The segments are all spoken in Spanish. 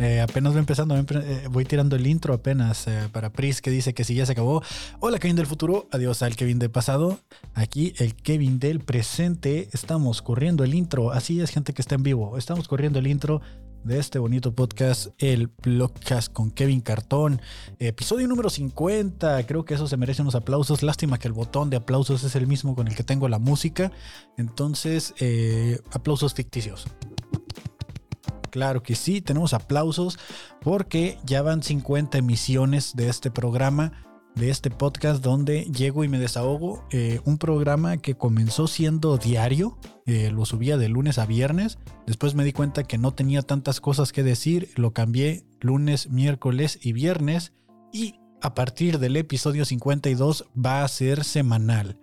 Eh, apenas voy empezando. Eh, voy tirando el intro apenas eh, para Pris que dice que si ya se acabó. Hola Kevin del futuro. Adiós al Kevin del pasado. Aquí el Kevin del presente. Estamos corriendo el intro. Así es gente que está en vivo. Estamos corriendo el intro de este bonito podcast, el Blogcast con Kevin Cartón. Episodio número 50. Creo que eso se merece unos aplausos. Lástima que el botón de aplausos es el mismo con el que tengo la música. Entonces, aplausos ficticios. Claro que sí, tenemos aplausos porque ya van 50 emisiones de este programa, de este podcast donde llego y me desahogo. Eh, un programa que comenzó siendo diario, eh, lo subía de lunes a viernes. Después me di cuenta que no tenía tantas cosas que decir, lo cambié lunes, miércoles y viernes. Y a partir del episodio 52 va a ser semanal.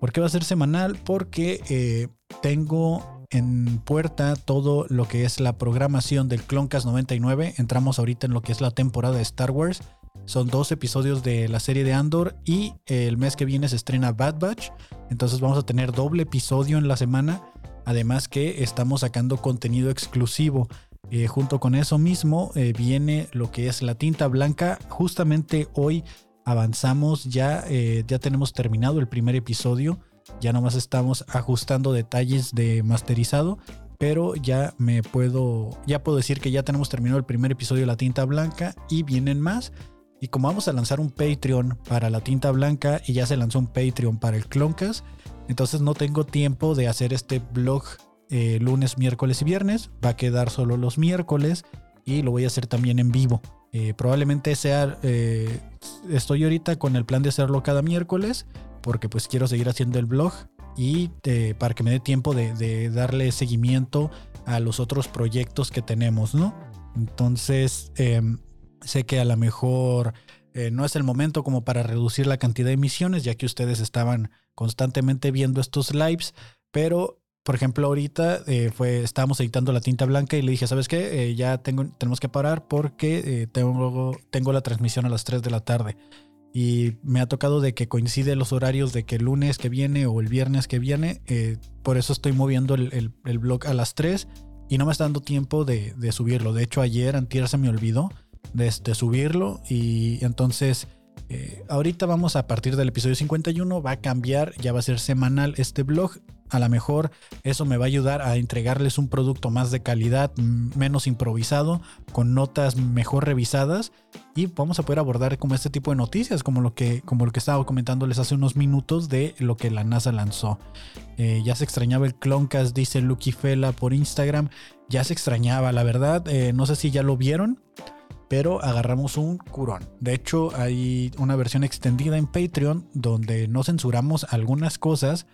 ¿Por qué va a ser semanal? Porque eh, tengo en puerta todo lo que es la programación del Cloncast 99. Entramos ahorita en lo que es la temporada de Star Wars. Son dos episodios de la serie de Andor y el mes que viene se estrena Bad Batch. Entonces vamos a tener doble episodio en la semana. Además que estamos sacando contenido exclusivo. Eh, junto con eso mismo eh, viene lo que es la tinta blanca. Justamente hoy avanzamos, ya, eh, ya tenemos terminado el primer episodio ya nomás estamos ajustando detalles de masterizado, pero ya me puedo, ya puedo decir que ya tenemos terminado el primer episodio de La Tinta Blanca y vienen más. Y como vamos a lanzar un Patreon para La Tinta Blanca y ya se lanzó un Patreon para el Cloncast, entonces no tengo tiempo de hacer este blog eh, lunes, miércoles y viernes. Va a quedar solo los miércoles y lo voy a hacer también en vivo. Eh, probablemente sea, eh, estoy ahorita con el plan de hacerlo cada miércoles porque pues quiero seguir haciendo el blog y eh, para que me dé tiempo de, darle seguimiento a los otros proyectos que tenemos, ¿no? Entonces, em, sé que a lo mejor eh, no es el momento como para reducir la cantidad de emisiones, ya que ustedes estaban constantemente viendo estos lives, pero por ejemplo, ahorita eh, fue, estábamos editando la tinta blanca y le dije, ¿sabes qué? ya tengo, tenemos que parar porque tengo, tengo la transmisión a las 3 de la tarde. Y me ha tocado de que coincide los horarios de que el lunes que viene o el viernes que viene. Eh, por eso estoy moviendo el, blog a las 3 y no me está dando tiempo de, subirlo. De hecho, ayer, antier se me olvidó de, subirlo y entonces... Eh, ahorita vamos a partir del episodio 51, va a cambiar, ya va a ser semanal este blog a lo mejor eso me va a ayudar a entregarles un producto más de calidad, menos improvisado, con notas mejor revisadas y vamos a poder abordar como este tipo de noticias, como lo que, como lo que estaba comentándoles hace unos minutos de lo que la NASA lanzó. Eh, ya se extrañaba el Cloncast, dice Lucky Fela por Instagram. Ya se extrañaba, la verdad. Eh, no sé si ya lo vieron pero agarramos un curón. De hecho, hay una versión extendida en Patreon donde no censuramos algunas cosas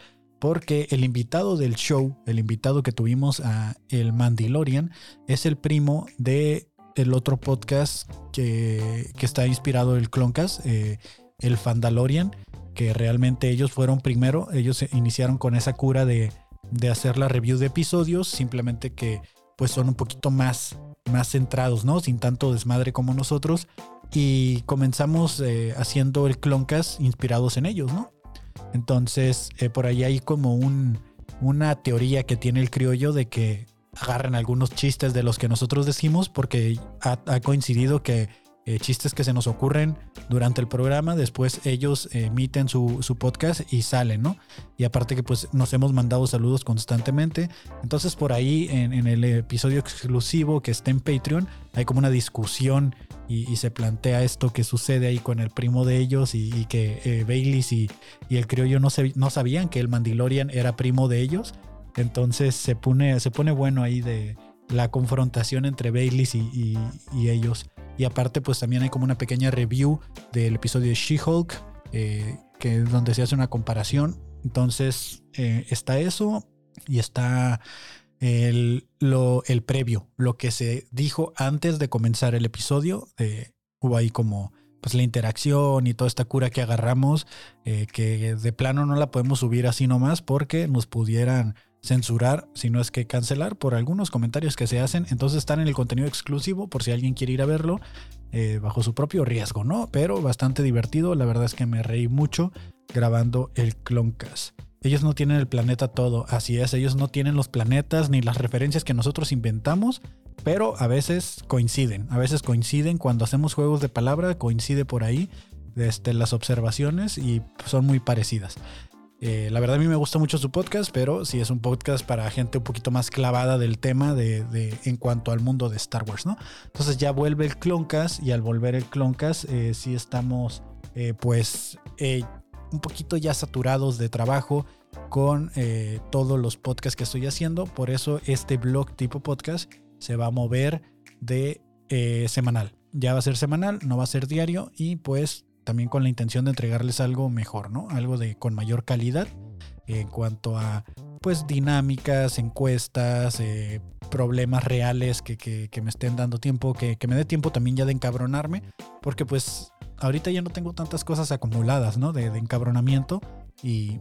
porque el invitado del show, el invitado que tuvimos a El Mandalorian, es el primo de el otro podcast que, está inspirado el Cloncast, eh, el Fandalorian, que realmente ellos fueron primero, ellos iniciaron con esa cura de, hacer la review de episodios, simplemente que pues son un poquito más, más centrados, ¿no? Sin tanto desmadre como nosotros. Y comenzamos eh, haciendo el Cloncast inspirados en ellos, ¿no? Entonces, eh, por ahí hay como una teoría que tiene el criollo de que agarran algunos chistes de los que nosotros decimos porque ha coincidido que eh, chistes que se nos ocurren durante el programa, después ellos emiten su, podcast y salen, ¿no? Y aparte que pues nos hemos mandado saludos constantemente, entonces por ahí en, el episodio exclusivo que está en Patreon hay como una discusión y, se plantea esto que sucede ahí con el primo de ellos y, que eh, y, el criollo no, se, no sabían que el Mandalorian era primo de ellos, entonces se pone, se pone bueno ahí de la confrontación entre Baileys y ellos. Y aparte, pues también hay como una pequeña review del episodio de She-Hulk, eh, que es donde se hace una comparación. Entonces, eh, está eso y está el, lo, el previo, lo que se dijo antes de comenzar el episodio. hubo ahí como pues la interacción y toda esta cura que agarramos, eh, que de plano no la podemos subir así nomás porque nos pudieran censurar, si no es que cancelar por algunos comentarios que se hacen. Entonces están en el contenido exclusivo por si alguien quiere ir a verlo eh, bajo su propio riesgo, ¿no? Pero bastante divertido. La verdad es que me reí mucho grabando el Cloncast. Ellos no tienen el planeta todo, así es, ellos no tienen los planetas ni las referencias que nosotros inventamos. pero a veces coinciden. A veces coinciden cuando hacemos juegos de palabra, coincide por ahí este, las observaciones y son muy parecidas. Eh, la verdad a mí me gusta mucho su podcast, pero sí es un podcast para gente un poquito más clavada del tema de, en cuanto al mundo de Star Wars, ¿no? Entonces ya vuelve el Cloncast y al volver el Cloncast eh, sí estamos eh, pues un poquito ya saturados de trabajo con todos los podcasts que estoy haciendo. Por eso este blog tipo podcast se va a mover de semanal. Ya va a ser semanal, no va a ser diario y pues también con la intención de entregarles algo mejor, ¿no? Algo de con mayor calidad en cuanto a pues dinámicas, encuestas, eh, problemas reales que, me estén dando tiempo, que, me dé tiempo también ya de encabronarme, porque pues ahorita ya no tengo tantas cosas acumuladas, ¿no? De, encabronamiento y,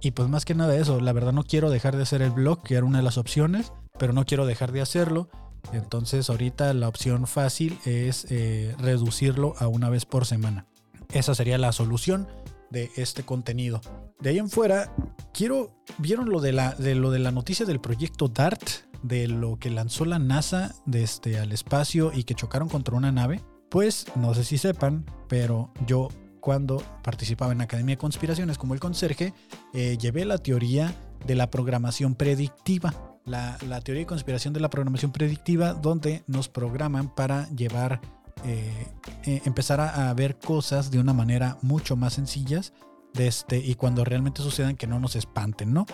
y pues más que nada eso, la verdad no quiero dejar de hacer el blog, que era una de las opciones, pero no quiero dejar de hacerlo. Entonces ahorita la opción fácil es eh, reducirlo a una vez por semana. Esa sería la solución de este contenido. De ahí en fuera, quiero. ¿Vieron lo de la, de lo de la noticia del proyecto DART? De lo que lanzó la NASA desde este, al espacio y que chocaron contra una nave. Pues no sé si sepan, pero yo cuando participaba en Academia de Conspiraciones como el conserje, eh, llevé la teoría de la programación predictiva. La, teoría de conspiración de la programación predictiva, donde nos programan para llevar eh, eh, empezar a, ver cosas de una manera mucho más sencillas este, y cuando realmente sucedan que no nos espanten, ¿no?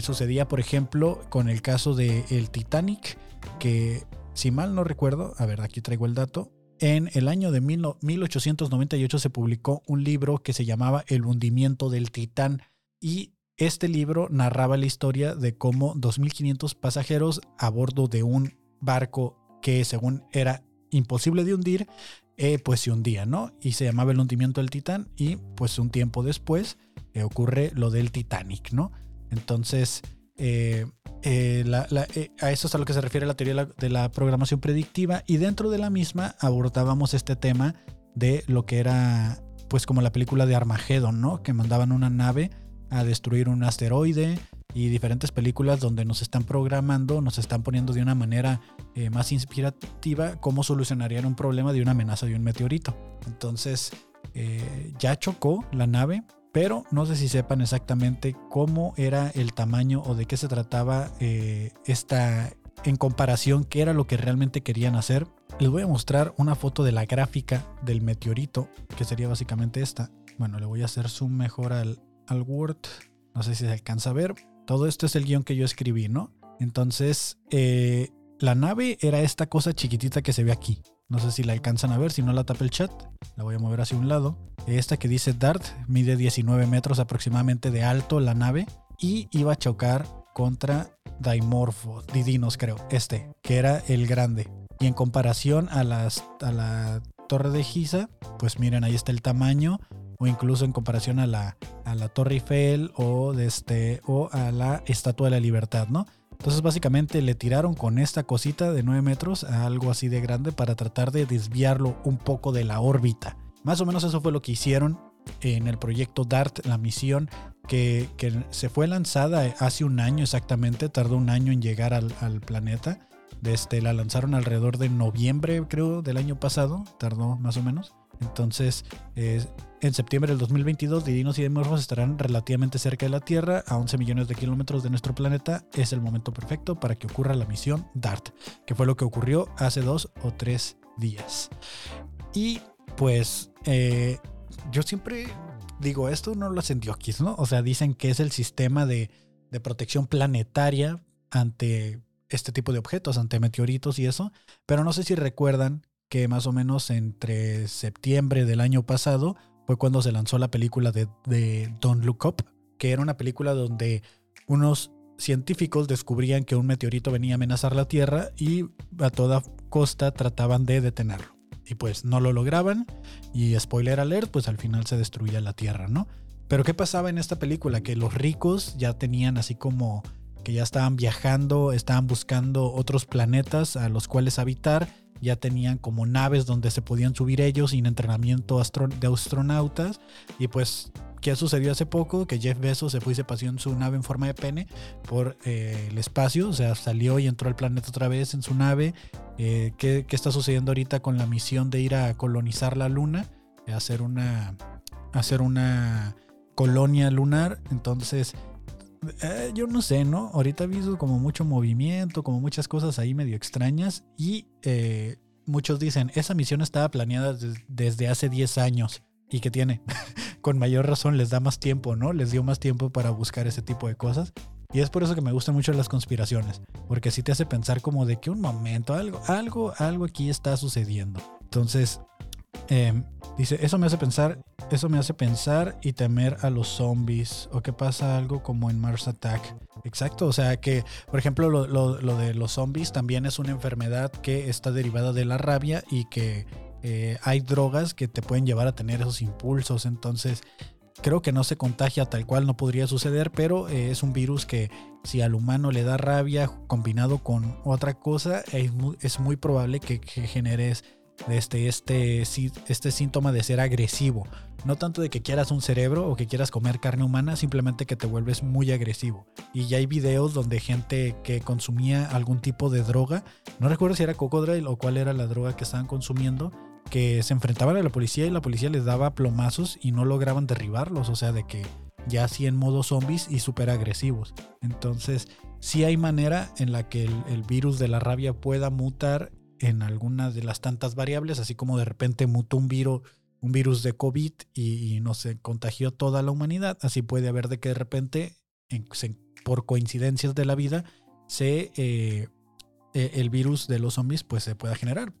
Sucedía, por ejemplo, con el caso de el Titanic, que si mal no recuerdo, a ver, aquí traigo el dato, en el año de 1898 se publicó un libro que se llamaba El hundimiento del Titán y este libro narraba la historia de cómo 2.500 pasajeros a bordo de un barco que según era imposible de hundir, eh, pues se hundía, ¿no? Y se llamaba el hundimiento del Titán y pues un tiempo después eh, ocurre lo del Titanic, ¿no? Entonces, eh, a eso es a lo que se refiere la teoría de la, programación predictiva y dentro de la misma abordábamos este tema de lo que era pues como la película de Armageddon, ¿no? Que mandaban una nave a destruir un asteroide y diferentes películas donde nos están programando, nos están poniendo de una manera eh, más inspirativa cómo solucionarían un problema de una amenaza de un meteorito. Entonces, eh, ya chocó la nave, pero no sé si sepan exactamente cómo era el tamaño o de qué se trataba eh, esta en comparación, qué era lo que realmente querían hacer. Les voy a mostrar una foto de la gráfica del meteorito, que sería básicamente esta. Bueno, le voy a hacer zoom mejor al, al Word. No sé si se alcanza a ver. Todo esto es el guion que yo escribí, ¿no? Entonces, eh, la nave era esta cosa chiquitita que se ve aquí. No sé si la alcanzan a ver, si no la tapa el chat. La voy a mover hacia un lado. Esta que dice Dart mide 19 metros aproximadamente de alto la nave y iba a chocar contra Dimorpho, Didinos creo, este, que era el grande. Y en comparación a, las, a la torre de Giza, pues miren, ahí está el tamaño o incluso en comparación a la, Torre Eiffel de este, o a la Estatua de la Libertad, ¿no? Entonces básicamente le tiraron con esta cosita de 9 metros a algo así de grande para tratar de desviarlo un poco de la órbita. Más o menos eso fue lo que hicieron en el proyecto DART, la misión que, se fue lanzada hace un año exactamente, tardó un año en llegar al, al planeta. Desde, este, la lanzaron alrededor de noviembre, creo, del año pasado, tardó más o menos. Entonces, en septiembre del 2022, Didinos y Dimorphos estarán relativamente cerca de la Tierra, a 11 millones de kilómetros de nuestro planeta. Es el momento perfecto para que ocurra la misión DART, que fue lo que ocurrió hace dos o tres días. Y pues, eh, yo siempre digo, esto no lo hacen diokis, ¿no? O sea, dicen que es el sistema de, de protección planetaria ante este tipo de objetos, ante meteoritos y eso. Pero no sé si recuerdan que más o menos entre septiembre del año pasado fue cuando se lanzó la película de, de Don't Look Up, que era una película donde unos científicos descubrían que un meteorito venía a amenazar la Tierra y a toda costa trataban de detenerlo. Y pues no lo lograban y spoiler alert, pues al final se destruía la Tierra, ¿no? Pero ¿qué pasaba en esta película? Que los ricos ya tenían así como que ya estaban viajando, estaban buscando otros planetas a los cuales habitar ya tenían como naves donde se podían subir ellos sin entrenamiento de astronautas y pues ¿qué sucedió hace poco? Que Jeff Bezos se fue y se paseó en su nave en forma de pene por eh, el espacio, o sea, salió y entró al planeta otra vez en su nave. Eh, ¿qué, ¿qué, está sucediendo ahorita con la misión de ir a colonizar la luna? hacer una, hacer una colonia lunar. Entonces, eh, yo no sé, ¿no? Ahorita he visto como mucho movimiento, como muchas cosas ahí medio extrañas y eh, muchos dicen, esa misión estaba planeada desde hace 10 años y que tiene, con mayor razón les da más tiempo, ¿no? Les dio más tiempo para buscar ese tipo de cosas. Y es por eso que me gustan mucho las conspiraciones, porque sí te hace pensar como de que un momento, algo, algo, algo aquí está sucediendo. Entonces, Em, dice, eso me hace pensar, eso me hace pensar y temer a los zombies. O que pasa algo como en Mars Attack. Exacto, o sea que, por ejemplo, lo, de los zombies también es una enfermedad que está derivada de la rabia y que eh, hay drogas que te pueden llevar a tener esos impulsos. Entonces, creo que no se contagia tal cual, no podría suceder, pero eh, es un virus que si al humano le da rabia combinado con otra cosa, es muy, probable que, que generes este, este, este síntoma de ser agresivo. No tanto de que quieras un cerebro o que quieras comer carne humana, simplemente que te vuelves muy agresivo. Y ya hay videos donde gente que consumía algún tipo de droga, no recuerdo si era cocodrilo o cuál era la droga que estaban consumiendo, que se enfrentaban a la policía y la policía les daba plomazos y no lograban derribarlos. O sea, de que ya así en modo zombies y súper agresivos. Entonces, sí hay manera en la que el, virus de la rabia pueda mutar en alguna de las tantas variables, así como de repente mutó un virus, un virus de COVID y, no se contagió toda la humanidad, así puede haber de que de repente, por coincidencias de la vida, se, eh, e, el virus de los zombies pues se pueda generar.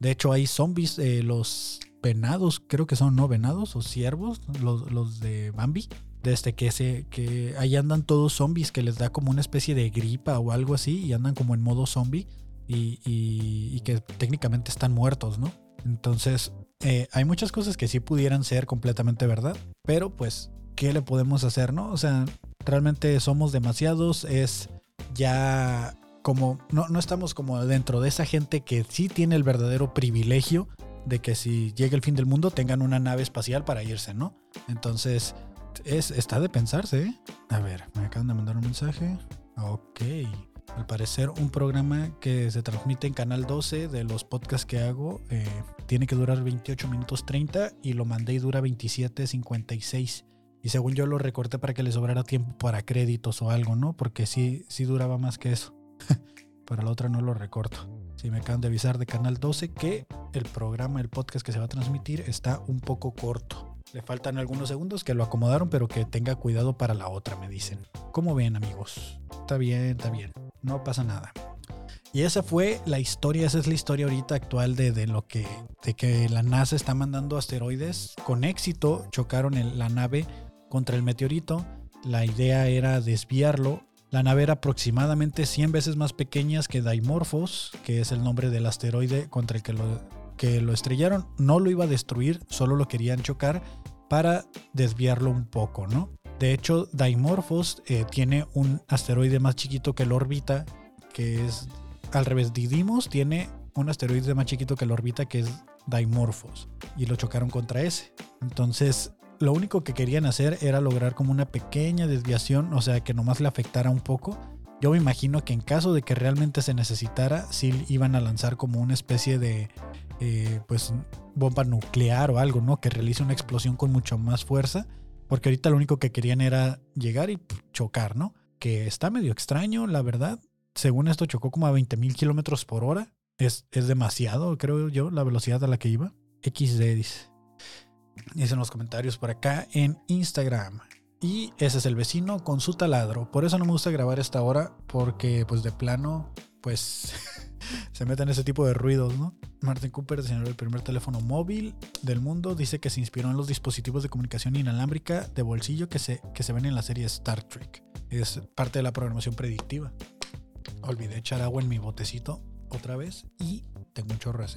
De hecho, hay zombies, eh, los venados, creo que son no venados o ciervos, los, los de Bambi, desde que se que ahí andan todos zombies que les da como una especie de gripa o algo así y andan como en modo zombie y, que técnicamente están muertos, ¿no? Entonces, eh, hay muchas cosas que sí pudieran ser completamente verdad, pero pues, ¿qué le podemos hacer, no? O sea, realmente somos demasiados, es ya como, no, no estamos como dentro de esa gente que sí tiene el verdadero privilegio de que si llega el fin del mundo tengan una nave espacial para irse, ¿no? Entonces, es, está de pensarse, ¿eh? A ver, me acaban de mandar un mensaje. Ok. Al parecer, un programa que se transmite en Canal 12 de los podcasts que hago eh, tiene que durar 28 minutos 30 y lo mandé y dura 27, 56. Y según yo lo recorté para que le sobrara tiempo para créditos o algo, ¿no? Porque sí, sí duraba más que eso. para la otra no lo recorto. Si me acaban de avisar de Canal 12 que el programa, el podcast que se va a transmitir está un poco corto. Le faltan algunos segundos que lo acomodaron, pero que tenga cuidado para la otra, me dicen. ¿Cómo ven, amigos? Está bien, está bien. No pasa nada. Y esa fue la historia, esa es la historia ahorita actual de, lo que, de que la NASA está mandando asteroides. Con éxito chocaron la nave contra el meteorito. La idea era desviarlo. La nave era aproximadamente 100 veces más pequeña que Dimorphos, que es el nombre del asteroide contra el que lo, que lo estrellaron. No lo iba a destruir, solo lo querían chocar para desviarlo un poco, ¿no? De hecho, Dimorphos eh, tiene un asteroide más chiquito que la órbita, que es al revés. Didymos tiene un asteroide más chiquito que la órbita, que es Dimorphos, y lo chocaron contra ese. Entonces, lo único que querían hacer era lograr como una pequeña desviación, o sea, que nomás le afectara un poco. Yo me imagino que en caso de que realmente se necesitara, sí iban a lanzar como una especie de eh, pues bomba nuclear o algo, ¿no? Que realice una explosión con mucho más fuerza. Porque ahorita lo único que querían era llegar y chocar, ¿no? Que está medio extraño, la verdad. Según esto, chocó como a 20 mil kilómetros por hora. Es, es demasiado, creo yo, la velocidad a la que iba. XD dice. Dice en los comentarios por acá en Instagram. Y ese es el vecino con su taladro. Por eso no me gusta grabar esta hora, porque pues de plano, pues se meten ese tipo de ruidos, ¿no? Martin Cooper diseñó el primer teléfono móvil del mundo. Dice que se inspiró en los dispositivos de comunicación inalámbrica de bolsillo que se, que se ven en la serie Star Trek. Es parte de la programación predictiva. Olvidé echar agua en mi botecito otra vez y tengo un chorro de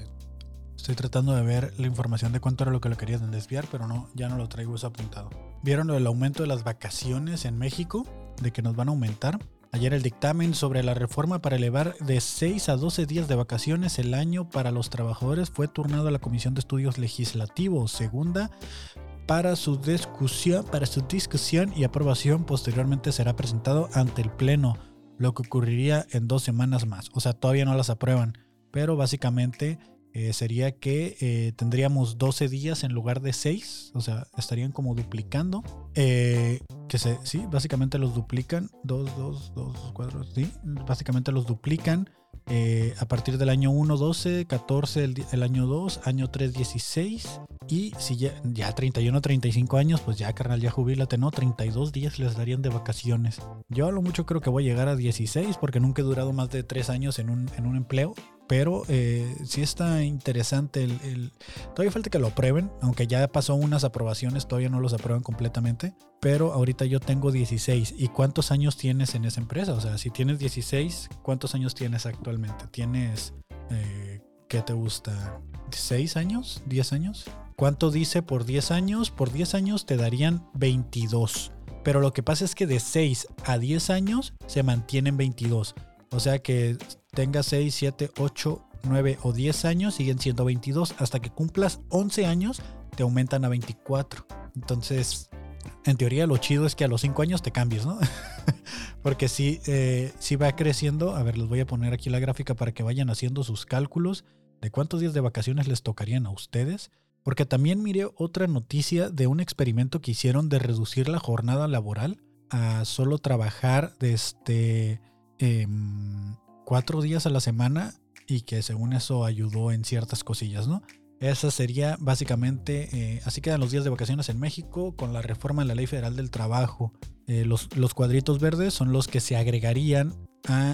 Estoy tratando de ver la información de cuánto era lo que lo querían desviar, pero no, ya no lo traigo eso apuntado. ¿Vieron el aumento de las vacaciones en México? De que nos van a aumentar. Ayer el dictamen sobre la reforma para elevar de 6 a 12 días de vacaciones el año para los trabajadores fue turnado a la Comisión de Estudios Legislativos, segunda, para su discusión, para su discusión y aprobación posteriormente será presentado ante el Pleno, lo que ocurriría en dos semanas más. O sea, todavía no las aprueban, pero básicamente eh, sería que eh, tendríamos 12 días en lugar de 6, o sea, estarían como duplicando. Eh, que se, sí, básicamente los duplican, 2, 2, 2, 4, sí, básicamente los duplican. a partir del año 1, 12, 14 el, el, año 2, año 3, 16. Y si ya, ya 31, 35 años, pues ya carnal, ya jubilate, ¿no? 32 días les darían de vacaciones. Yo a lo mucho creo que voy a llegar a 16 porque nunca he durado más de 3 años en un, en un empleo. Pero eh, sí está interesante el, Todavía falta que lo aprueben, aunque ya pasó unas aprobaciones, todavía no los aprueban completamente. Pero ahorita yo tengo 16. ¿Y cuántos años tienes en esa empresa? O sea, si tienes 16, ¿cuántos años tienes actualmente? ¿Tienes... Eh, ¿Qué te gusta? ¿6 años? ¿10 años? ¿Cuánto dice por 10 años? Por 10 años te darían 22. Pero lo que pasa es que de 6 a 10 años se mantienen 22. O sea que tengas 6, 7, 8, 9 o 10 años, siguen siendo 22. Hasta que cumplas 11 años, te aumentan a 24. Entonces, en teoría, lo chido es que a los 5 años te cambies, ¿no? Porque si, eh, si va creciendo, a ver, les voy a poner aquí la gráfica para que vayan haciendo sus cálculos de cuántos días de vacaciones les tocarían a ustedes. Porque también miré otra noticia de un experimento que hicieron de reducir la jornada laboral a solo trabajar desde Em, cuatro días a la semana y que según eso ayudó en ciertas cosillas, ¿no? Esa sería básicamente, eh, así quedan los días de vacaciones en México con la reforma en la Ley Federal del Trabajo. Eh, los, cuadritos verdes son los que se agregarían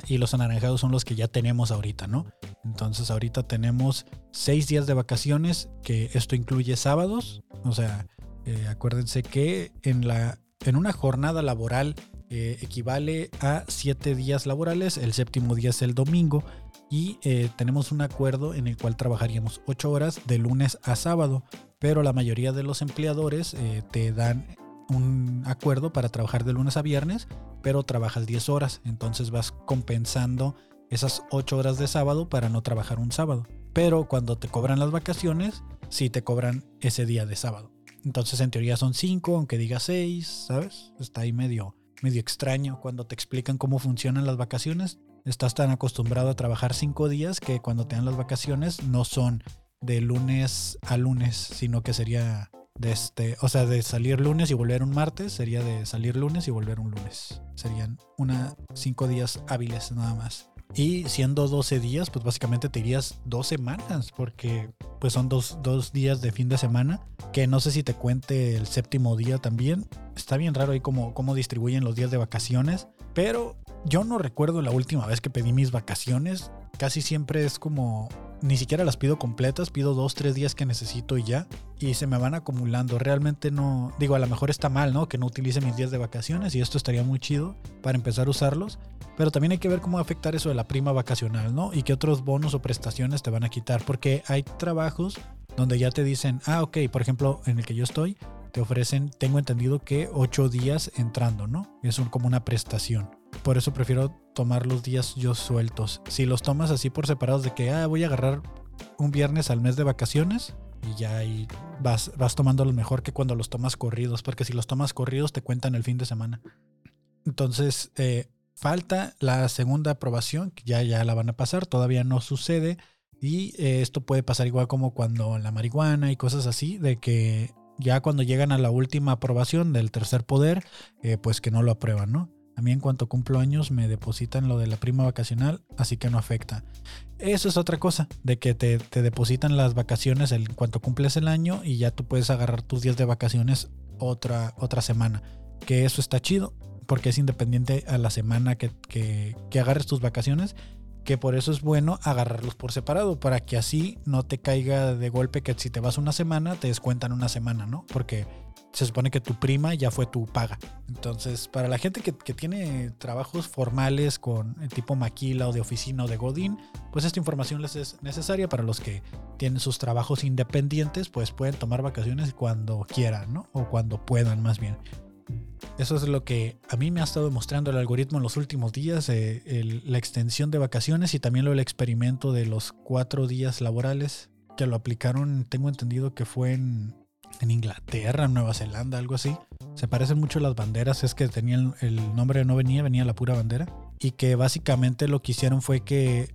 y los anaranjados son los que ya tenemos ahorita, ¿no? Entonces ahorita tenemos seis días de vacaciones, que esto incluye sábados, o sea, eh, acuérdense que en, la, en una jornada laboral eh, equivale a siete días laborales, el séptimo día es el domingo y eh, tenemos un acuerdo en el cual trabajaríamos ocho horas de lunes a sábado, pero la mayoría de los empleadores eh, te dan un acuerdo para trabajar de lunes a viernes, pero trabajas 10 horas, entonces vas compensando esas ocho horas de sábado para no trabajar un sábado. Pero cuando te cobran las vacaciones, sí te cobran ese día de sábado. Entonces en teoría son cinco, aunque diga seis, ¿sabes? Está ahí medio, medio extraño cuando te explican cómo funcionan las vacaciones. Estás tan acostumbrado a trabajar cinco días que cuando te dan las vacaciones no son de lunes a lunes, sino que sería de este, o sea, de salir lunes y volver un martes, sería de salir lunes y volver un lunes. Serían una cinco días hábiles nada más. Y siendo 12 días, pues básicamente te irías dos semanas, porque pues son dos, días de fin de semana, que no sé si te cuente el séptimo día también. Está bien raro ahí cómo, cómo distribuyen los días de vacaciones, pero yo no recuerdo la última vez que pedí mis vacaciones. Casi siempre es como ni siquiera las pido completas, pido dos, tres días que necesito y ya. Y se me van acumulando. Realmente no, digo, a lo mejor está mal, ¿no? Que no utilice mis días de vacaciones y esto estaría muy chido para empezar a usarlos. Pero también hay que ver cómo afectar eso de la prima vacacional, ¿no? Y qué otros bonos o prestaciones te van a quitar. Porque hay trabajos donde ya te dicen, ah, ok, por ejemplo, en el que yo estoy, te ofrecen, tengo entendido que ocho días entrando, ¿no? Es como una prestación. Por eso prefiero tomar los días yo sueltos. Si los tomas así por separados de que, ah, voy a agarrar un viernes al mes de vacaciones y ya vas, vas tomando lo mejor que cuando los tomas corridos, porque si los tomas corridos te cuentan el fin de semana. Entonces, eh, falta la segunda aprobación, ya, ya la van a pasar, todavía no sucede. Y eh, esto puede pasar igual como cuando la marihuana y cosas así, de que ya cuando llegan a la última aprobación del tercer poder, eh, pues que no lo aprueban, ¿no? A mí en cuanto cumplo años me depositan lo de la prima vacacional, así que no afecta. Eso es otra cosa, de que te, depositan las vacaciones en cuanto cumples el año y ya tú puedes agarrar tus días de vacaciones otra, otra semana. Que eso está chido, porque es independiente a la semana que, que, que agarres tus vacaciones que por eso es bueno agarrarlos por separado, para que así no te caiga de golpe que si te vas una semana, te descuentan una semana, ¿no? Porque se supone que tu prima ya fue tu paga. Entonces, para la gente que, tiene trabajos formales con el tipo maquila o de oficina o de godín, pues esta información les es necesaria. Para los que tienen sus trabajos independientes, pues pueden tomar vacaciones cuando quieran, ¿no? O cuando puedan, más bien. Eso es lo que a mí me ha estado mostrando el algoritmo en los últimos días, eh, la extensión de vacaciones y también lo del experimento de los cuatro días laborales que lo aplicaron, tengo entendido que fue en en Inglaterra, Nueva Zelanda, algo así. Se parecen mucho las banderas, es que tenían el nombre no venía, venía la pura bandera. Y que básicamente lo que hicieron fue que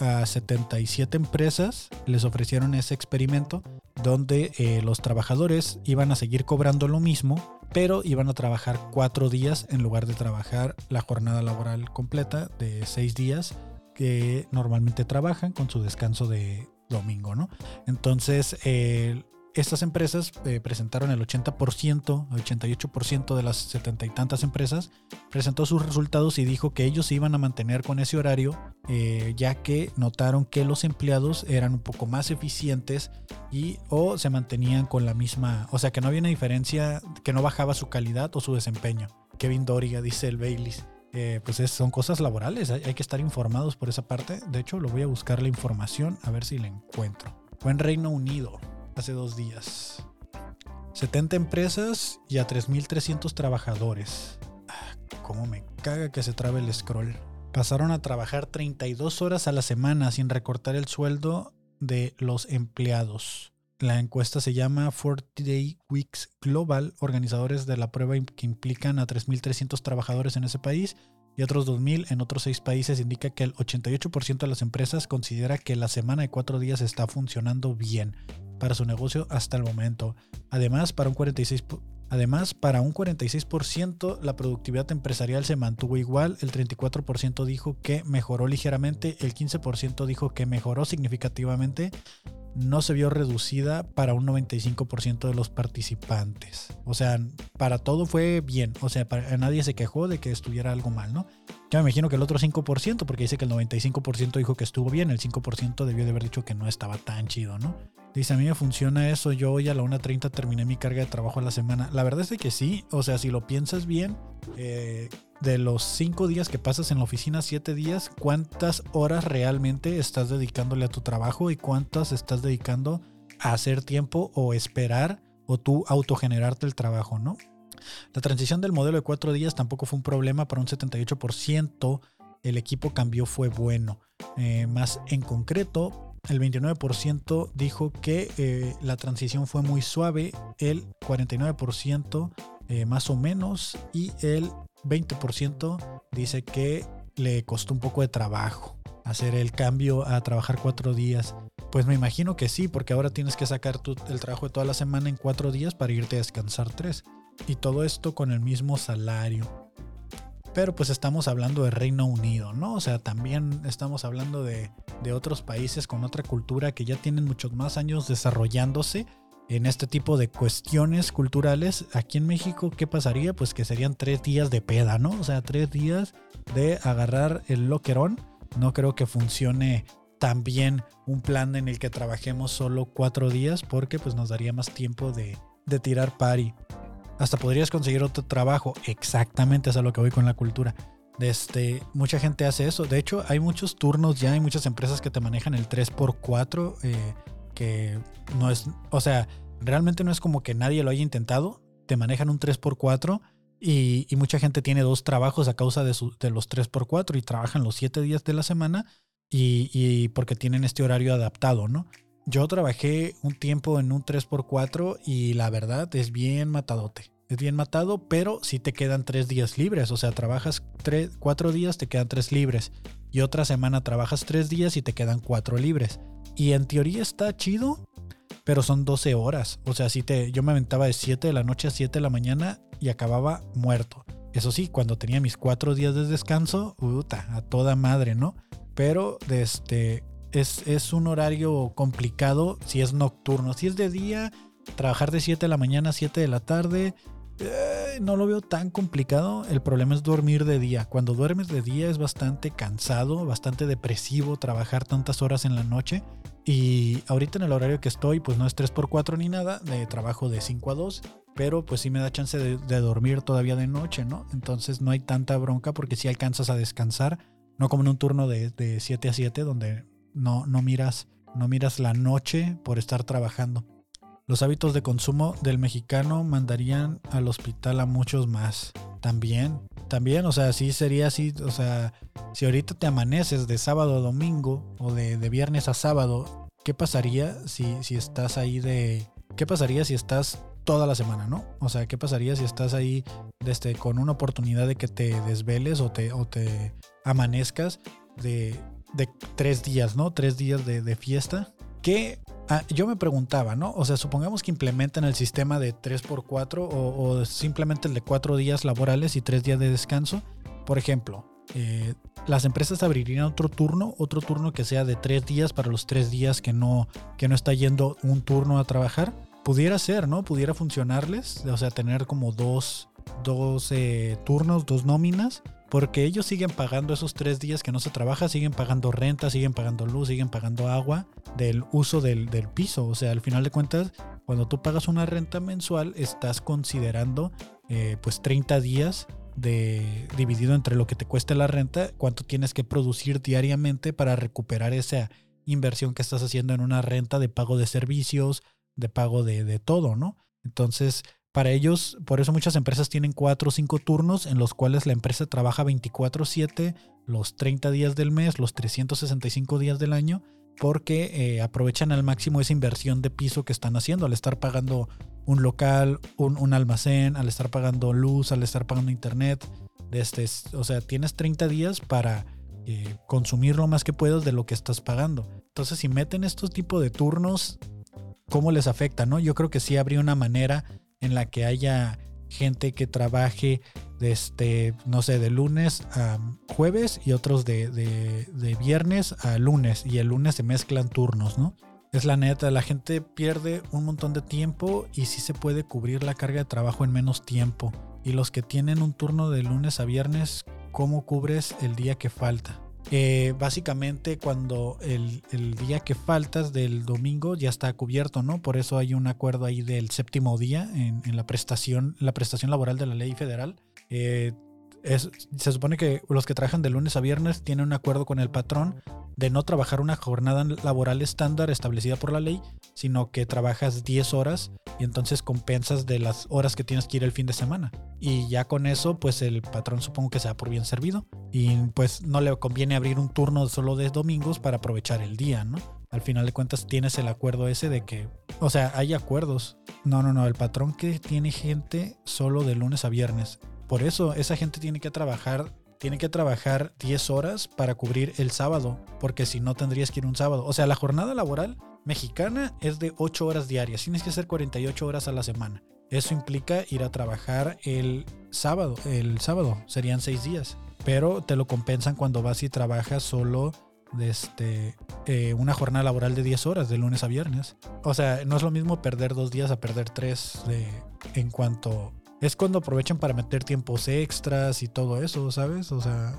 a 77 empresas les ofrecieron ese experimento donde eh, los trabajadores iban a seguir cobrando lo mismo, pero iban a trabajar cuatro días en lugar de trabajar la jornada laboral completa de seis días que normalmente trabajan con su descanso de domingo, ¿no? Entonces, eh, estas empresas eh, presentaron el 80%, 88% de las setenta y tantas empresas, presentó sus resultados y dijo que ellos se iban a mantener con ese horario, eh, ya que notaron que los empleados eran un poco más eficientes y o se mantenían con la misma, o sea que no había una diferencia, que no bajaba su calidad o su desempeño. Kevin Doriga dice el Baileys. Eh, pues son cosas laborales, hay, hay que estar informados por esa parte. De hecho, lo voy a buscar la información a ver si la encuentro. Fue en Reino Unido hace dos días. 70 empresas y a 3.300 trabajadores. Ah, ¿Cómo me caga que se trabe el scroll? Pasaron a trabajar 32 horas a la semana sin recortar el sueldo de los empleados. La encuesta se llama 40 Day Weeks Global, organizadores de la prueba que implican a 3.300 trabajadores en ese país y otros 2.000 en otros seis países indica que el 88% de las empresas considera que la semana de cuatro días está funcionando bien para su negocio hasta el momento. Además, para un 46, además, para un 46% la productividad empresarial se mantuvo igual, el 34% dijo que mejoró ligeramente, el 15% dijo que mejoró significativamente, no se vio reducida para un 95% de los participantes. O sea, para todo fue bien. O sea, para, nadie se quejó de que estuviera algo mal, ¿no? Ya me imagino que el otro 5%, porque dice que el 95% dijo que estuvo bien, el 5% debió de haber dicho que no estaba tan chido, ¿no? Dice, a mí me funciona eso, yo hoy a la 1.30 terminé mi carga de trabajo a la semana. La verdad es que sí, o sea, si lo piensas bien, eh, de los 5 días que pasas en la oficina, 7 días, ¿cuántas horas realmente estás dedicándole a tu trabajo y cuántas estás dedicando a hacer tiempo o esperar o tú autogenerarte el trabajo, ¿no? La transición del modelo de 4 días tampoco fue un problema para un 78%. El equipo cambió, fue bueno. Eh, más en concreto, el 29% dijo que eh, la transición fue muy suave, el 49% eh, más o menos y el 20% dice que le costó un poco de trabajo hacer el cambio a trabajar cuatro días. Pues me imagino que sí, porque ahora tienes que sacar el trabajo de toda la semana en cuatro días para irte a descansar tres. Y todo esto con el mismo salario pero pues estamos hablando de Reino Unido, ¿no? O sea, también estamos hablando de, otros países con otra cultura que ya tienen muchos más años desarrollándose en este tipo de cuestiones culturales. Aquí en México, ¿qué pasaría? Pues que serían tres días de peda, ¿no? O sea, tres días de agarrar el loquerón. No creo que funcione tan bien un plan en el que trabajemos solo cuatro días porque pues nos daría más tiempo de, de tirar party. Hasta podrías conseguir otro trabajo. Exactamente, es a lo que voy con la cultura. Este, mucha gente hace eso. De hecho, hay muchos turnos ya, hay muchas empresas que te manejan el 3x4, eh, que no es, o sea, realmente no es como que nadie lo haya intentado. Te manejan un 3x4 y, y mucha gente tiene dos trabajos a causa de, de los 3x4 y trabajan los 7 días de la semana y, y porque tienen este horario adaptado, ¿no? Yo trabajé un tiempo en un 3x4 y la verdad es bien matadote. Es bien matado, pero sí te quedan tres días libres. O sea, trabajas tres, cuatro días, te quedan tres libres. Y otra semana trabajas tres días y te quedan cuatro libres. Y en teoría está chido, pero son 12 horas. O sea, si te, yo me aventaba de 7 de la noche a 7 de la mañana y acababa muerto. Eso sí, cuando tenía mis cuatro días de descanso, puta, a toda madre, ¿no? Pero este, es, un horario complicado si es nocturno. Si es de día, trabajar de 7 de la mañana a 7 de la tarde, eh, no lo veo tan complicado. El problema es dormir de día. Cuando duermes de día es bastante cansado, bastante depresivo trabajar tantas horas en la noche. Y ahorita en el horario que estoy, pues no es 3x4 ni nada, de trabajo de 5 a 2, pero pues sí me da chance de, dormir todavía de noche, ¿no? Entonces no hay tanta bronca porque si alcanzas a descansar, no como en un turno de, de 7 a 7 donde no, no, miras, no miras la noche por estar trabajando. Los hábitos de consumo del mexicano mandarían al hospital a muchos más. También, también, o sea, sí sería así, o sea, si ahorita te amaneces de sábado a domingo o de, viernes a sábado, ¿qué pasaría si, si estás ahí de, ¿qué pasaría si estás toda la semana, no? O sea, ¿qué pasaría si estás ahí desde, con una oportunidad de que te desveles o te, o te amanezcas de, de tres días, ¿no? Tres días de, de fiesta. ¿Qué Ah, yo me preguntaba, ¿no? O sea, supongamos que implementan el sistema de 3x4 o, o simplemente el de 4 días laborales y 3 días de descanso. Por ejemplo, eh, las empresas abrirían otro turno, otro turno que sea de 3 días para los 3 días que no, que no está yendo un turno a trabajar. Pudiera ser, ¿no? Pudiera funcionarles, o sea, tener como dos, dos eh, turnos, dos nóminas porque ellos siguen pagando esos tres días que no se trabaja, siguen pagando renta, siguen pagando luz, siguen pagando agua del uso del, piso. O sea, al final de cuentas, cuando tú pagas una renta mensual, estás considerando eh, pues 30 días de, dividido entre lo que te cuesta la renta, cuánto tienes que producir diariamente para recuperar esa inversión que estás haciendo en una renta de pago de servicios, de pago de, de todo, ¿no? Entonces, para ellos, por eso muchas empresas tienen cuatro o cinco turnos en los cuales la empresa trabaja 24/7, los 30 días del mes, los 365 días del año, porque eh, aprovechan al máximo esa inversión de piso que están haciendo al estar pagando un local, un, almacén, al estar pagando luz, al estar pagando internet. Este, o sea, tienes 30 días para eh, consumir lo más que puedas de lo que estás pagando. Entonces, si meten estos tipos de turnos, ¿cómo les afecta? No? Yo creo que sí habría una manera en la que haya gente que trabaje desde, no sé, de lunes a jueves y otros de, de, viernes a lunes y el lunes se mezclan turnos, ¿no? Es la neta, la gente pierde un montón de tiempo y sí se puede cubrir la carga de trabajo en menos tiempo. Y los que tienen un turno de lunes a viernes, ¿cómo cubres el día que falta? Eh, básicamente cuando el, día que faltas del domingo ya está cubierto, ¿no? Por eso hay un acuerdo ahí del séptimo día en, la prestación, la prestación laboral de la ley federal. Eh, se supone que los que trabajan de lunes a viernes tienen un acuerdo con el patrón de no trabajar una jornada laboral estándar establecida por la ley, sino que trabajas 10 horas y entonces compensas de las horas que tienes que ir el fin de semana. Y ya con eso, pues el patrón supongo que se da por bien servido y pues no le conviene abrir un turno solo de domingos para aprovechar el día, ¿no? Al final de cuentas tienes el acuerdo ese de que, o sea, hay acuerdos. No, no, no, el patrón que tiene gente solo de lunes a viernes. Por eso esa gente tiene que trabajar tiene que trabajar 10 horas para cubrir el sábado, porque si no tendrías que ir un sábado. O sea, la jornada laboral mexicana es de 8 horas diarias, tienes que hacer 48 horas a la semana. Eso implica ir a trabajar el sábado, el sábado serían 6 días, pero te lo compensan cuando vas y trabajas solo desde eh, una jornada laboral de 10 horas, de lunes a viernes. O sea, no es lo mismo perder dos días a perder tres en cuanto es cuando aprovechan para meter tiempos extras y todo eso, ¿sabes? O sea,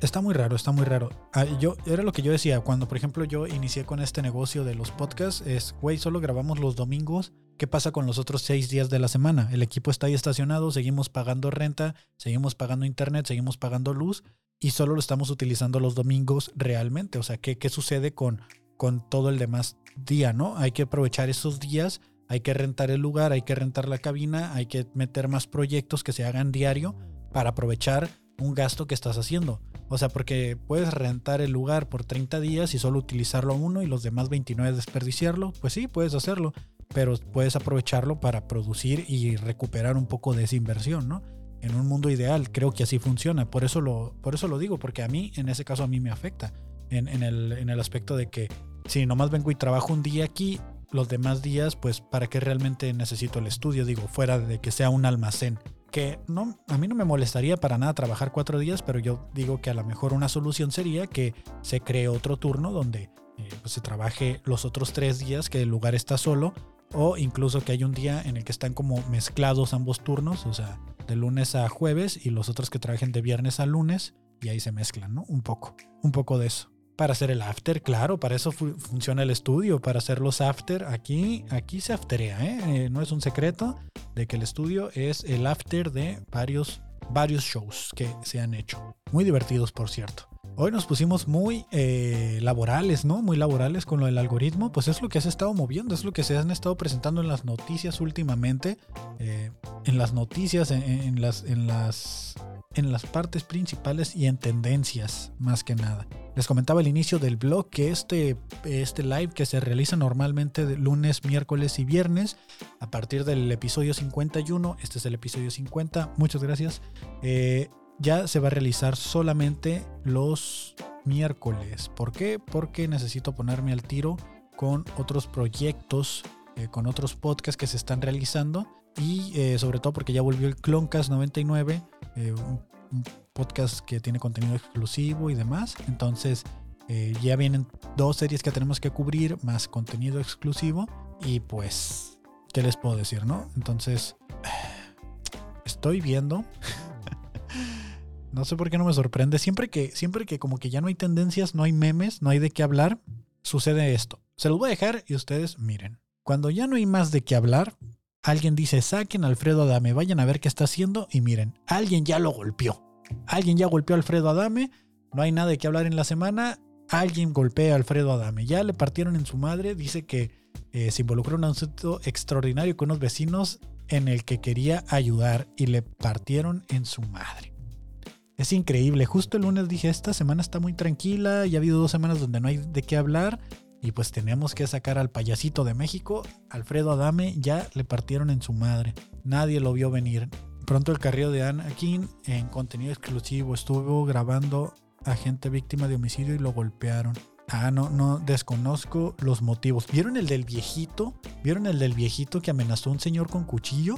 está muy raro, está muy raro. Ah, yo, era lo que yo decía, cuando por ejemplo yo inicié con este negocio de los podcasts, es, güey, solo grabamos los domingos. ¿Qué pasa con los otros seis días de la semana? El equipo está ahí estacionado, seguimos pagando renta, seguimos pagando internet, seguimos pagando luz y solo lo estamos utilizando los domingos realmente. O sea, ¿qué, qué sucede con, con todo el demás día, no? Hay que aprovechar esos días hay que rentar el lugar, hay que rentar la cabina, hay que meter más proyectos que se hagan diario para aprovechar un gasto que estás haciendo. O sea, porque puedes rentar el lugar por 30 días y solo utilizarlo uno y los demás 29 desperdiciarlo. Pues sí, puedes hacerlo, pero puedes aprovecharlo para producir y recuperar un poco de esa inversión, ¿no? En un mundo ideal, creo que así funciona. Por eso lo, por eso lo digo, porque a mí, en ese caso, a mí me afecta. En, en, el, en el aspecto de que si nomás vengo y trabajo un día aquí, los demás días, pues para qué realmente necesito el estudio, digo, fuera de que sea un almacén. Que no, a mí no me molestaría para nada trabajar cuatro días, pero yo digo que a lo mejor una solución sería que se cree otro turno donde eh, pues, se trabaje los otros tres días que el lugar está solo, o incluso que hay un día en el que están como mezclados ambos turnos, o sea, de lunes a jueves y los otros que trabajen de viernes a lunes, y ahí se mezclan, ¿no? Un poco, un poco de eso para hacer el after, claro, para eso funciona el estudio, para hacer los after. Aquí, aquí se afterea, ¿eh? ¿eh? No es un secreto de que el estudio es el after de varios, varios shows que se han hecho. Muy divertidos, por cierto. Hoy nos pusimos muy eh, laborales, ¿no? Muy laborales con lo del algoritmo. Pues es lo que se ha estado moviendo, es lo que se han estado presentando en las noticias últimamente. Eh, en las noticias, en, las, en las en las partes principales y en tendencias, más que nada. Les comentaba al inicio del blog que este, este live que se realiza normalmente de lunes, miércoles y viernes, a partir del episodio 51, este es el episodio 50, muchas gracias, eh, ya se va a realizar solamente los miércoles. ¿Por qué? Porque necesito ponerme al tiro con otros proyectos, eh, con otros podcasts que se están realizando y eh, sobre todo porque ya volvió el Cloncast 99, un, un, podcast que tiene contenido exclusivo y demás. Entonces ya vienen dos series que tenemos que cubrir, más contenido exclusivo y pues, ¿qué les puedo decir, no? Entonces, estoy viendo no sé por qué no me sorprende. Siempre que, siempre que como que ya no hay tendencias, no hay memes, no hay de qué hablar, sucede esto. Se los voy a dejar y ustedes miren. Cuando ya no hay más de qué hablar, alguien dice, saquen a Alfredo Adame, vayan a ver qué está haciendo y miren, alguien ya lo golpeó. Alguien ya golpeó a Alfredo Adame, no hay nada de qué hablar en la semana, alguien golpea a Alfredo Adame. Ya le partieron en su madre, dice que eh, se involucró en un asunto extraordinario con unos vecinos en el que quería ayudar y le partieron en su madre. Es increíble. Justo el lunes dije, esta semana está muy tranquila, ya ha habido dos semanas donde no hay de qué hablar y pues tenemos que sacar al payasito de México. Alfredo Adame ya le partieron en su madre. Nadie lo vio venir. Pronto el carrillo de Anakin en contenido exclusivo estuvo grabando a gente víctima de homicidio y lo golpearon. Ah, no, no, desconozco los motivos. ¿Vieron el del viejito? ¿Vieron el del viejito que amenazó a un señor con cuchillo?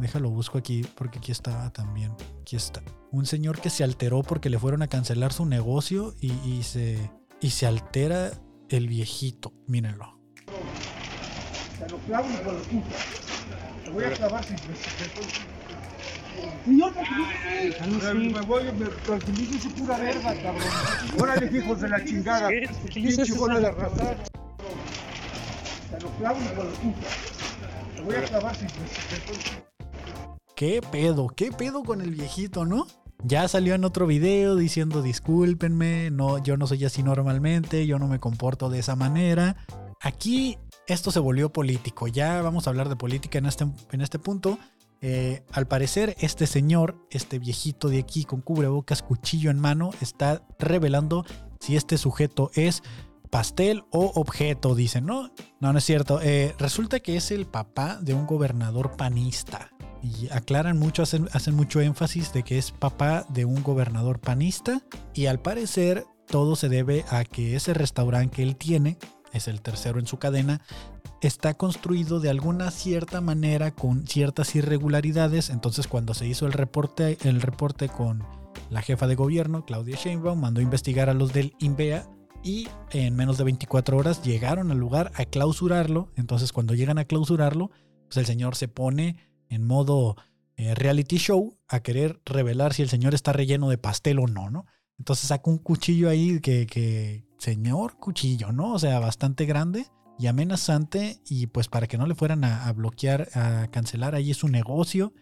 Déjalo, busco aquí porque aquí está también. Aquí está. Un señor que se alteró porque le fueron a cancelar su negocio y, y se, y se altera el viejito. Mírenlo. Te lo clavo y lo Te voy a clavar sin Señor, tranquilícese. Me voy, me pura verga, cabrón. Órale, hijos de la chingada. Pinche de raza. Te lo clavo y lo Te voy a clavar sin ¿Qué pedo? ¿Qué pedo con el viejito, no? Ya salió en otro video diciendo discúlpenme, no, yo no soy así normalmente, yo no me comporto de esa manera. Aquí esto se volvió político, ya vamos a hablar de política en este, en este punto. Eh, al parecer, este señor, este viejito de aquí con cubrebocas, cuchillo en mano, está revelando si este sujeto es pastel o objeto, dicen, ¿no? No, no es cierto. Eh, resulta que es el papá de un gobernador panista. Y aclaran mucho, hacen, mucho énfasis de que es papá de un gobernador panista. Y al parecer todo se debe a que ese restaurante que él tiene, es el tercero en su cadena, está construido de alguna cierta manera con ciertas irregularidades. Entonces cuando se hizo el reporte, el reporte con la jefa de gobierno, Claudia Sheinbaum, mandó a investigar a los del INVEA y en menos de 24 horas llegaron al lugar a clausurarlo. Entonces cuando llegan a clausurarlo, pues el señor se pone en modo eh, reality show a querer revelar si el señor está relleno de pastel o no, ¿no? Entonces saca un cuchillo ahí que, que, señor cuchillo, ¿no? O sea, bastante grande y amenazante y pues para que no le fueran a, bloquear, a cancelar ahí su negocio.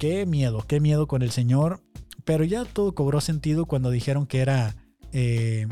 Qué miedo, qué miedo con el señor. Pero ya todo cobró sentido cuando dijeron que era... Eh,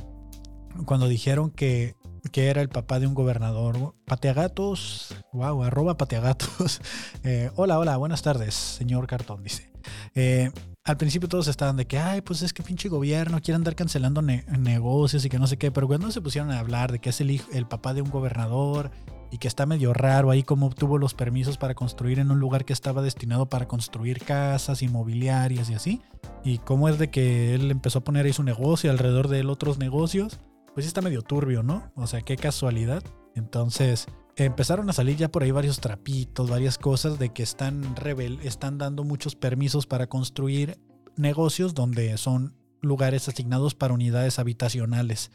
cuando dijeron que que era el papá de un gobernador. Pateagatos, wow, arroba pateagatos. Eh, hola, hola, buenas tardes, señor Cartón, dice. Eh, al principio todos estaban de que, ay, pues es que pinche gobierno quiere andar cancelando negocios y que no sé qué, pero cuando se pusieron a hablar de que es el, hijo, el papá de un gobernador y que está medio raro ahí cómo obtuvo los permisos para construir en un lugar que estaba destinado para construir casas inmobiliarias y así, y cómo es de que él empezó a poner ahí su negocio alrededor de él otros negocios, pues está medio turbio, ¿no? O sea, qué casualidad. Entonces, empezaron a salir ya por ahí varios trapitos, varias cosas de que están rebel, están dando muchos permisos para construir negocios donde son lugares asignados para unidades habitacionales.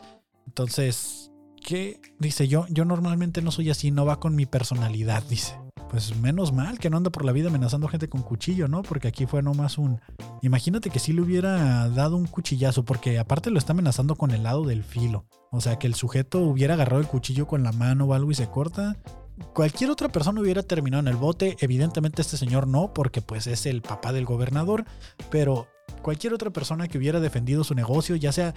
Entonces, ¿qué? Dice yo, yo normalmente no soy así, no va con mi personalidad, dice pues menos mal que no anda por la vida amenazando gente con cuchillo, ¿no? Porque aquí fue nomás un... Imagínate que si le hubiera dado un cuchillazo, porque aparte lo está amenazando con el lado del filo. O sea, que el sujeto hubiera agarrado el cuchillo con la mano o algo y se corta. Cualquier otra persona hubiera terminado en el bote. Evidentemente este señor no, porque pues es el papá del gobernador. Pero cualquier otra persona que hubiera defendido su negocio, ya sea,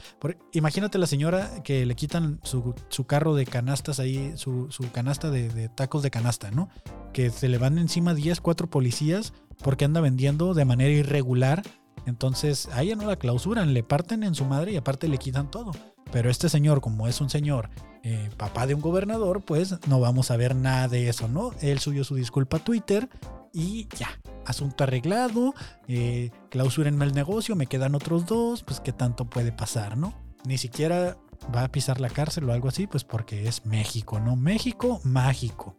imagínate la señora que le quitan su, carro de canastas ahí, su, canasta de, tacos de canasta, ¿no? Que se le van encima 10, 4 policías porque anda vendiendo de manera irregular Entonces a ella no la clausuran, le parten en su madre y aparte le quitan todo. Pero este señor, como es un señor eh, papá de un gobernador, pues no vamos a ver nada de eso, ¿no? Él subió su disculpa a Twitter y ya, asunto arreglado, eh, clausúrenme el negocio, me quedan otros dos, pues qué tanto puede pasar, ¿no? Ni siquiera va a pisar la cárcel o algo así, pues porque es México, ¿no? México mágico.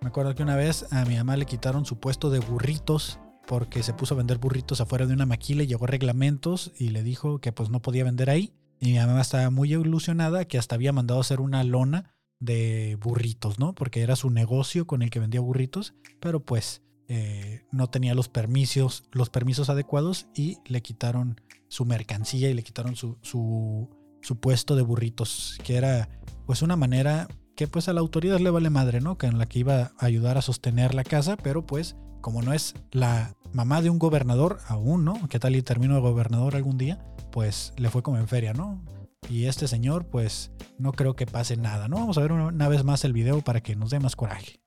Me acuerdo que una vez a mi mamá le quitaron su puesto de burritos porque se puso a vender burritos afuera de una maquila y llegó reglamentos y le dijo que pues no podía vender ahí. Y mi mamá estaba muy ilusionada que hasta había mandado hacer una lona de burritos, ¿no? Porque era su negocio con el que vendía burritos, pero pues eh, no tenía los permisos, los permisos adecuados y le quitaron su mercancía y le quitaron su, su, su puesto de burritos, que era pues una manera que pues a la autoridad le vale madre, ¿no? Que en la que iba a ayudar a sostener la casa, pero pues como no es la mamá de un gobernador aún, ¿no? ¿Qué tal y termino de gobernador algún día? Pues le fue como en feria, ¿no? Y este señor, pues no creo que pase nada, ¿no? Vamos a ver una, vez más el video para que nos dé más coraje.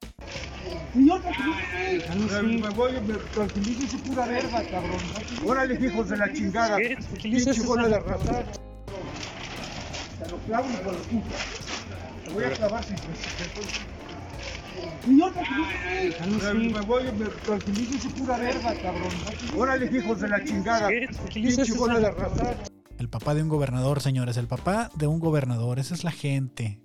Señor, me voy, tranquilícese pura verga, cabrón. Órale, hijos de la chingada. Pinche bola de arrasar. Te lo clavo y con Te voy a clavar sin Señor, Me voy, tranquilícese pura verga, cabrón. Órale, hijos de la chingada. Pinche de. El papá de un gobernador, señores, el papá de un gobernador, esa es la gente.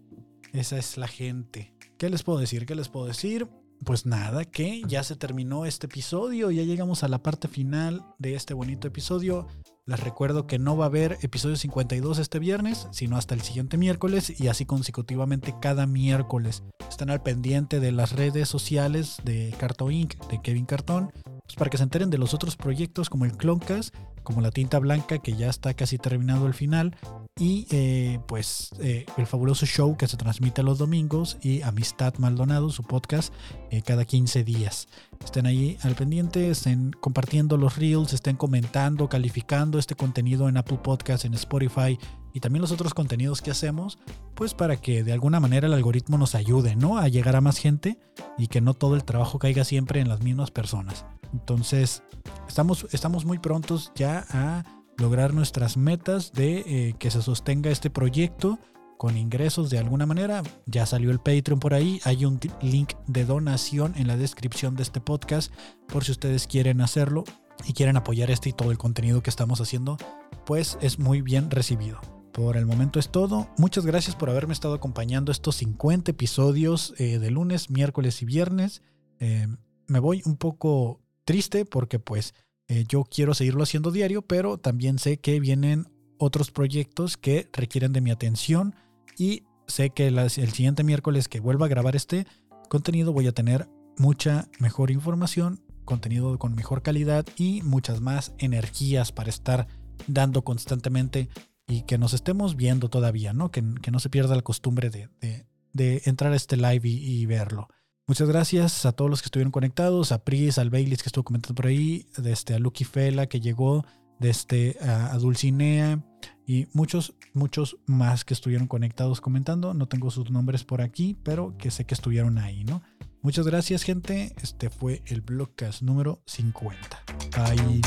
Esa es la gente. ¿Qué les puedo decir? ¿Qué les puedo decir? Pues nada, que ya se terminó este episodio, ya llegamos a la parte final de este bonito episodio. Les recuerdo que no va a haber episodio 52 este viernes, sino hasta el siguiente miércoles y así consecutivamente cada miércoles. Están al pendiente de las redes sociales de Carto Inc., de Kevin Cartón, pues para que se enteren de los otros proyectos como el Cloncast, como la tinta blanca que ya está casi terminado el final y eh, pues eh, el fabuloso show que se transmite los domingos y Amistad Maldonado, su podcast, eh, cada 15 días. Estén ahí al pendiente, estén compartiendo los reels, estén comentando, calificando este contenido en Apple Podcasts, en Spotify y también los otros contenidos que hacemos, pues para que de alguna manera el algoritmo nos ayude, ¿no? A llegar a más gente y que no todo el trabajo caiga siempre en las mismas personas. Entonces, estamos, estamos muy prontos ya a lograr nuestras metas de eh, que se sostenga este proyecto con ingresos de alguna manera. Ya salió el Patreon por ahí. Hay un link de donación en la descripción de este podcast por si ustedes quieren hacerlo y quieren apoyar este y todo el contenido que estamos haciendo, pues es muy bien recibido. Por el momento es todo. Muchas gracias por haberme estado acompañando estos 50 episodios eh, de lunes, miércoles y viernes. Eh, me voy un poco triste porque pues eh, yo quiero seguirlo haciendo diario, pero también sé que vienen otros proyectos que requieren de mi atención y sé que el siguiente miércoles que vuelva a grabar este contenido voy a tener mucha mejor información, contenido con mejor calidad y muchas más energías para estar dando constantemente y que nos estemos viendo todavía, ¿no? Que, no se pierda la costumbre de, entrar a este live y verlo. Muchas gracias a todos los que estuvieron conectados, a Pris, al Baileys que estuvo comentando por ahí, desde a Lucky Fela que llegó, desde este, a, Dulcinea y muchos, muchos más que estuvieron conectados comentando. No tengo sus nombres por aquí, pero que sé que estuvieron ahí, ¿no? Muchas gracias, gente. Este fue el Blogcast número 50. Bye.